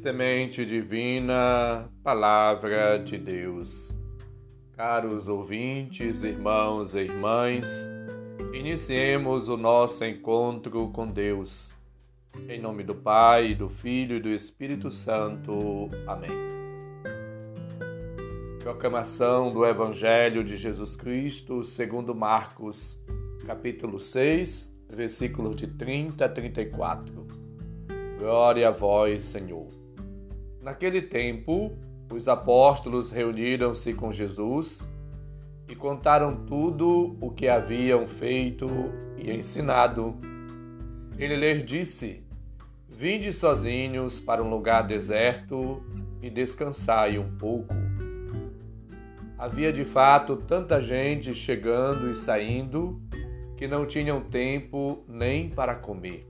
Semente Divina, Palavra de Deus. Caros ouvintes, irmãos e irmãs, iniciemos o nosso encontro com Deus. Em nome do Pai, do Filho e do Espírito Santo. Amém. Proclamação do Evangelho de Jesus Cristo segundo Marcos, capítulo 6, versículos de 30 a 34. Glória a vós, Senhor. Naquele tempo, os apóstolos reuniram-se com Jesus e contaram tudo o que haviam feito e ensinado. Ele lhes disse: Vinde sozinhos para um lugar deserto e descansai um pouco. Havia de fato tanta gente chegando e saindo que não tinham tempo nem para comer.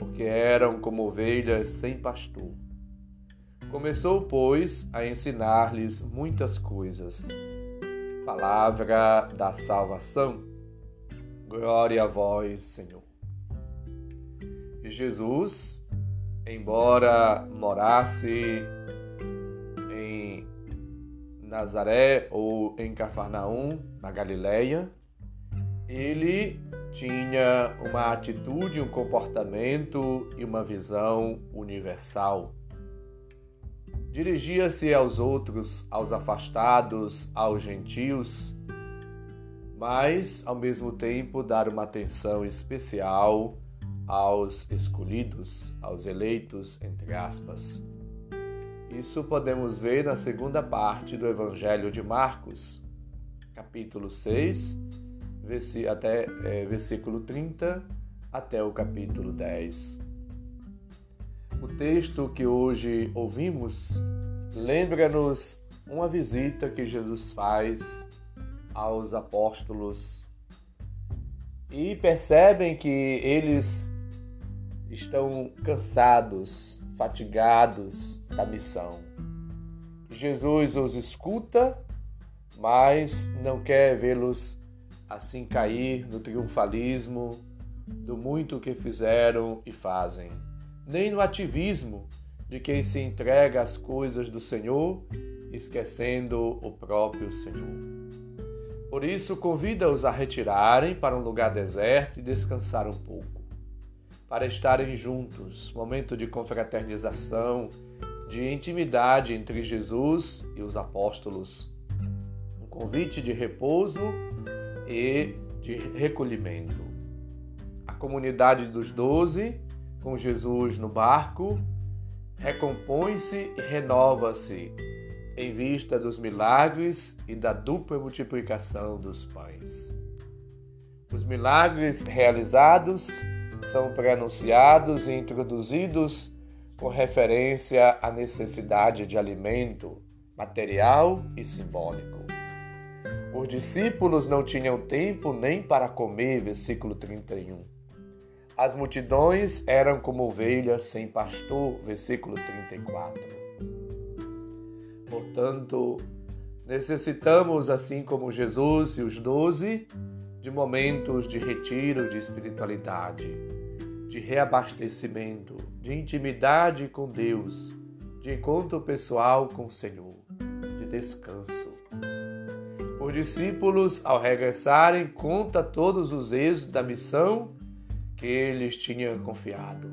porque eram como ovelhas sem pastor. Começou, pois, a ensinar-lhes muitas coisas. Palavra da salvação. Glória a vós, Senhor. Jesus, embora morasse em Nazaré ou em Cafarnaum, na Galileia, ele tinha uma atitude, um comportamento e uma visão universal. Dirigia-se aos outros, aos afastados, aos gentios, mas ao mesmo tempo dar uma atenção especial aos escolhidos, aos eleitos, entre aspas. Isso podemos ver na segunda parte do Evangelho de Marcos, capítulo 6, até é, versículo 30 até o capítulo 10. O texto que hoje ouvimos lembra-nos uma visita que Jesus faz aos apóstolos e percebem que eles estão cansados, fatigados da missão. Jesus os escuta, mas não quer vê-los assim cair no triunfalismo do muito que fizeram e fazem, nem no ativismo de quem se entrega às coisas do Senhor, esquecendo o próprio Senhor. Por isso, convida-os a retirarem para um lugar deserto e descansar um pouco, para estarem juntos, momento de confraternização, de intimidade entre Jesus e os apóstolos. Um convite de repouso e de recolhimento. A comunidade dos doze, com Jesus no barco, recompõe-se e renova-se em vista dos milagres e da dupla multiplicação dos pães. Os milagres realizados são preanunciados e introduzidos com referência à necessidade de alimento material e simbólico. Os discípulos não tinham tempo nem para comer, versículo 31. As multidões eram como ovelhas sem pastor, versículo 34. Portanto, necessitamos, assim como Jesus e os doze, de momentos de retiro de espiritualidade, de reabastecimento, de intimidade com Deus, de encontro pessoal com o Senhor, de descanso. Os discípulos, ao regressarem, conta todos os êxitos da missão que eles tinham confiado.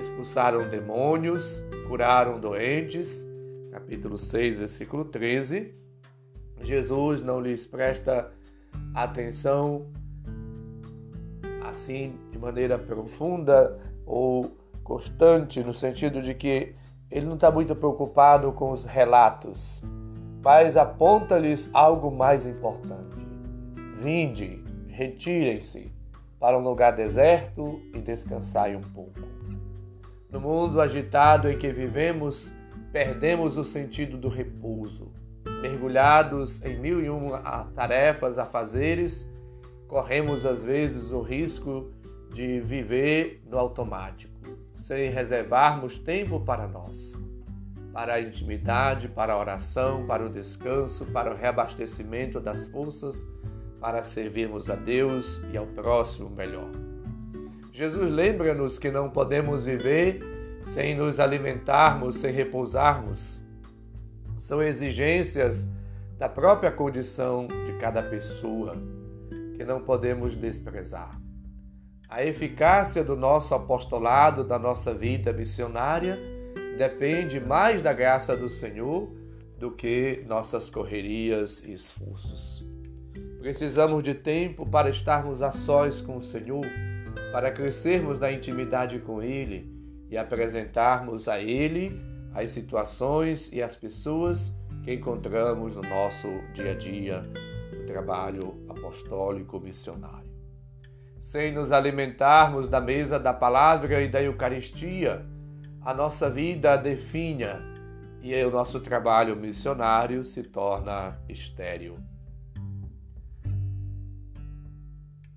Expulsaram demônios, curaram doentes, capítulo 6, versículo 13. Jesus não lhes presta atenção assim de maneira profunda ou constante, no sentido de que ele não está muito preocupado com os relatos, mas aponta-lhes algo mais importante. Vinde, retirem-se para um lugar deserto e descansai um pouco. No mundo agitado em que vivemos, perdemos o sentido do repouso. Mergulhados em mil e uma tarefas, afazeres, corremos às vezes o risco de viver no automático, sem reservarmos tempo para nós, para a intimidade, para a oração, para o descanso, para o reabastecimento das forças, para servirmos a Deus e ao próximo melhor. Jesus lembra-nos que não podemos viver sem nos alimentarmos, sem repousarmos. São exigências da própria condição de cada pessoa que não podemos desprezar. A eficácia do nosso apostolado, da nossa vida missionária, depende mais da graça do Senhor do que nossas correrias e esforços. Precisamos de tempo para estarmos a sós com o Senhor, para crescermos na intimidade com Ele e apresentarmos a Ele as situações e as pessoas que encontramos no nosso dia a dia, no trabalho apostólico missionário. Sem nos alimentarmos da mesa da palavra e da Eucaristia, a nossa vida definha e o nosso trabalho missionário se torna estéril.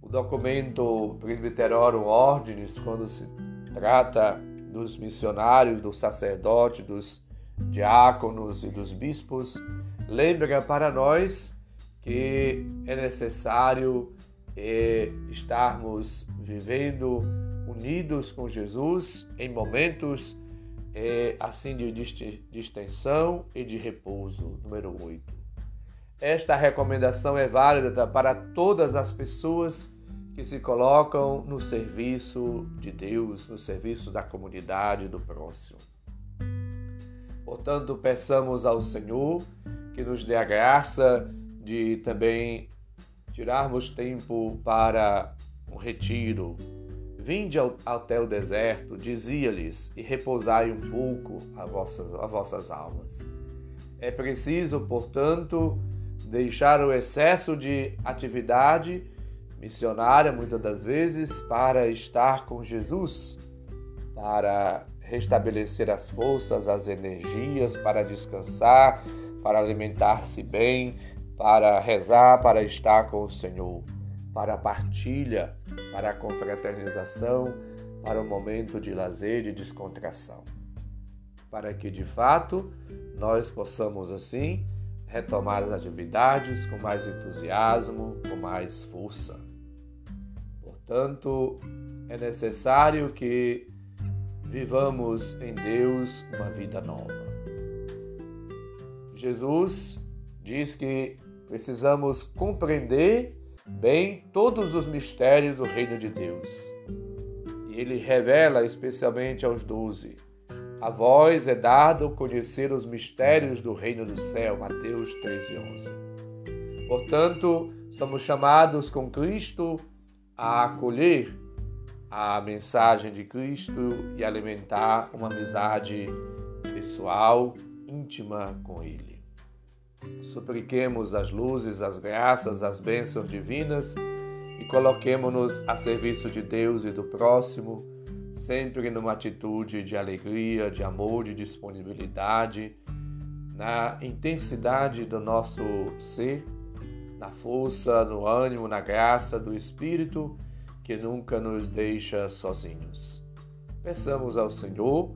O documento Presbyterorum Ordinis, quando se trata dos missionários, dos sacerdotes, dos diáconos e dos bispos, lembra para nós que é necessário é, estarmos vivendo unidos com Jesus em momentos é, assim de distensão e de repouso. Número 8. Esta recomendação é válida para todas as pessoas que se colocam no serviço de Deus, no serviço da comunidade, do próximo. Portanto, peçamos ao Senhor que nos dê a graça de também tirarmos tempo para um retiro. Vinde ao, até o deserto, dizia-lhes, e repousai um pouco a vossas, a vossas almas. É preciso, portanto, deixar o excesso de atividade missionária, muitas das vezes, para estar com Jesus, para restabelecer as forças, as energias, para descansar, para alimentar-se bem, para rezar, para estar com o Senhor, para a partilha, para a confraternização, para o momento de lazer, de descontração. Para que de fato nós possamos assim retomar as atividades com mais entusiasmo, com mais força. Portanto, é necessário que vivamos em Deus uma vida nova. Jesus diz que precisamos compreender bem todos os mistérios do reino de Deus. E ele revela especialmente aos doze: A vós é dado conhecer os mistérios do reino do céu. Mateus 13, 11. Portanto, somos chamados com Cristo a acolher a mensagem de Cristo e alimentar uma amizade pessoal, íntima com Ele. Supliquemos as luzes, as graças, as bênçãos divinas e coloquemos-nos a serviço de Deus e do próximo, sempre numa atitude de alegria, de amor, de disponibilidade, na intensidade do nosso ser na força, no ânimo, na graça do Espírito que nunca nos deixa sozinhos. Peçamos ao Senhor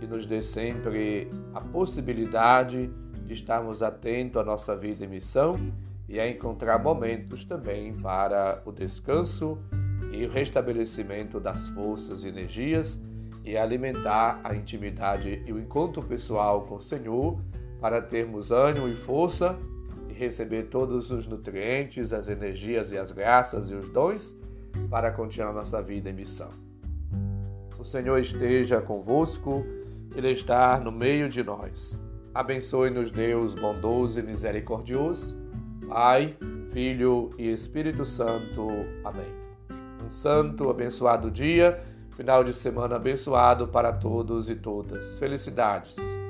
que nos dê sempre a possibilidade estarmos atentos à nossa vida e missão e a encontrar momentos também para o descanso e o restabelecimento das forças e energias e alimentar a intimidade e o encontro pessoal com o Senhor para termos ânimo e força e receber todos os nutrientes, as energias e as graças e os dons para continuar nossa vida em missão. O Senhor esteja convosco, Ele está no meio de nós. Abençoe-nos, Deus bondoso e misericordioso, Pai, Filho e Espírito Santo. Amém. Um santo, abençoado dia, final de semana abençoado para todos e todas. Felicidades.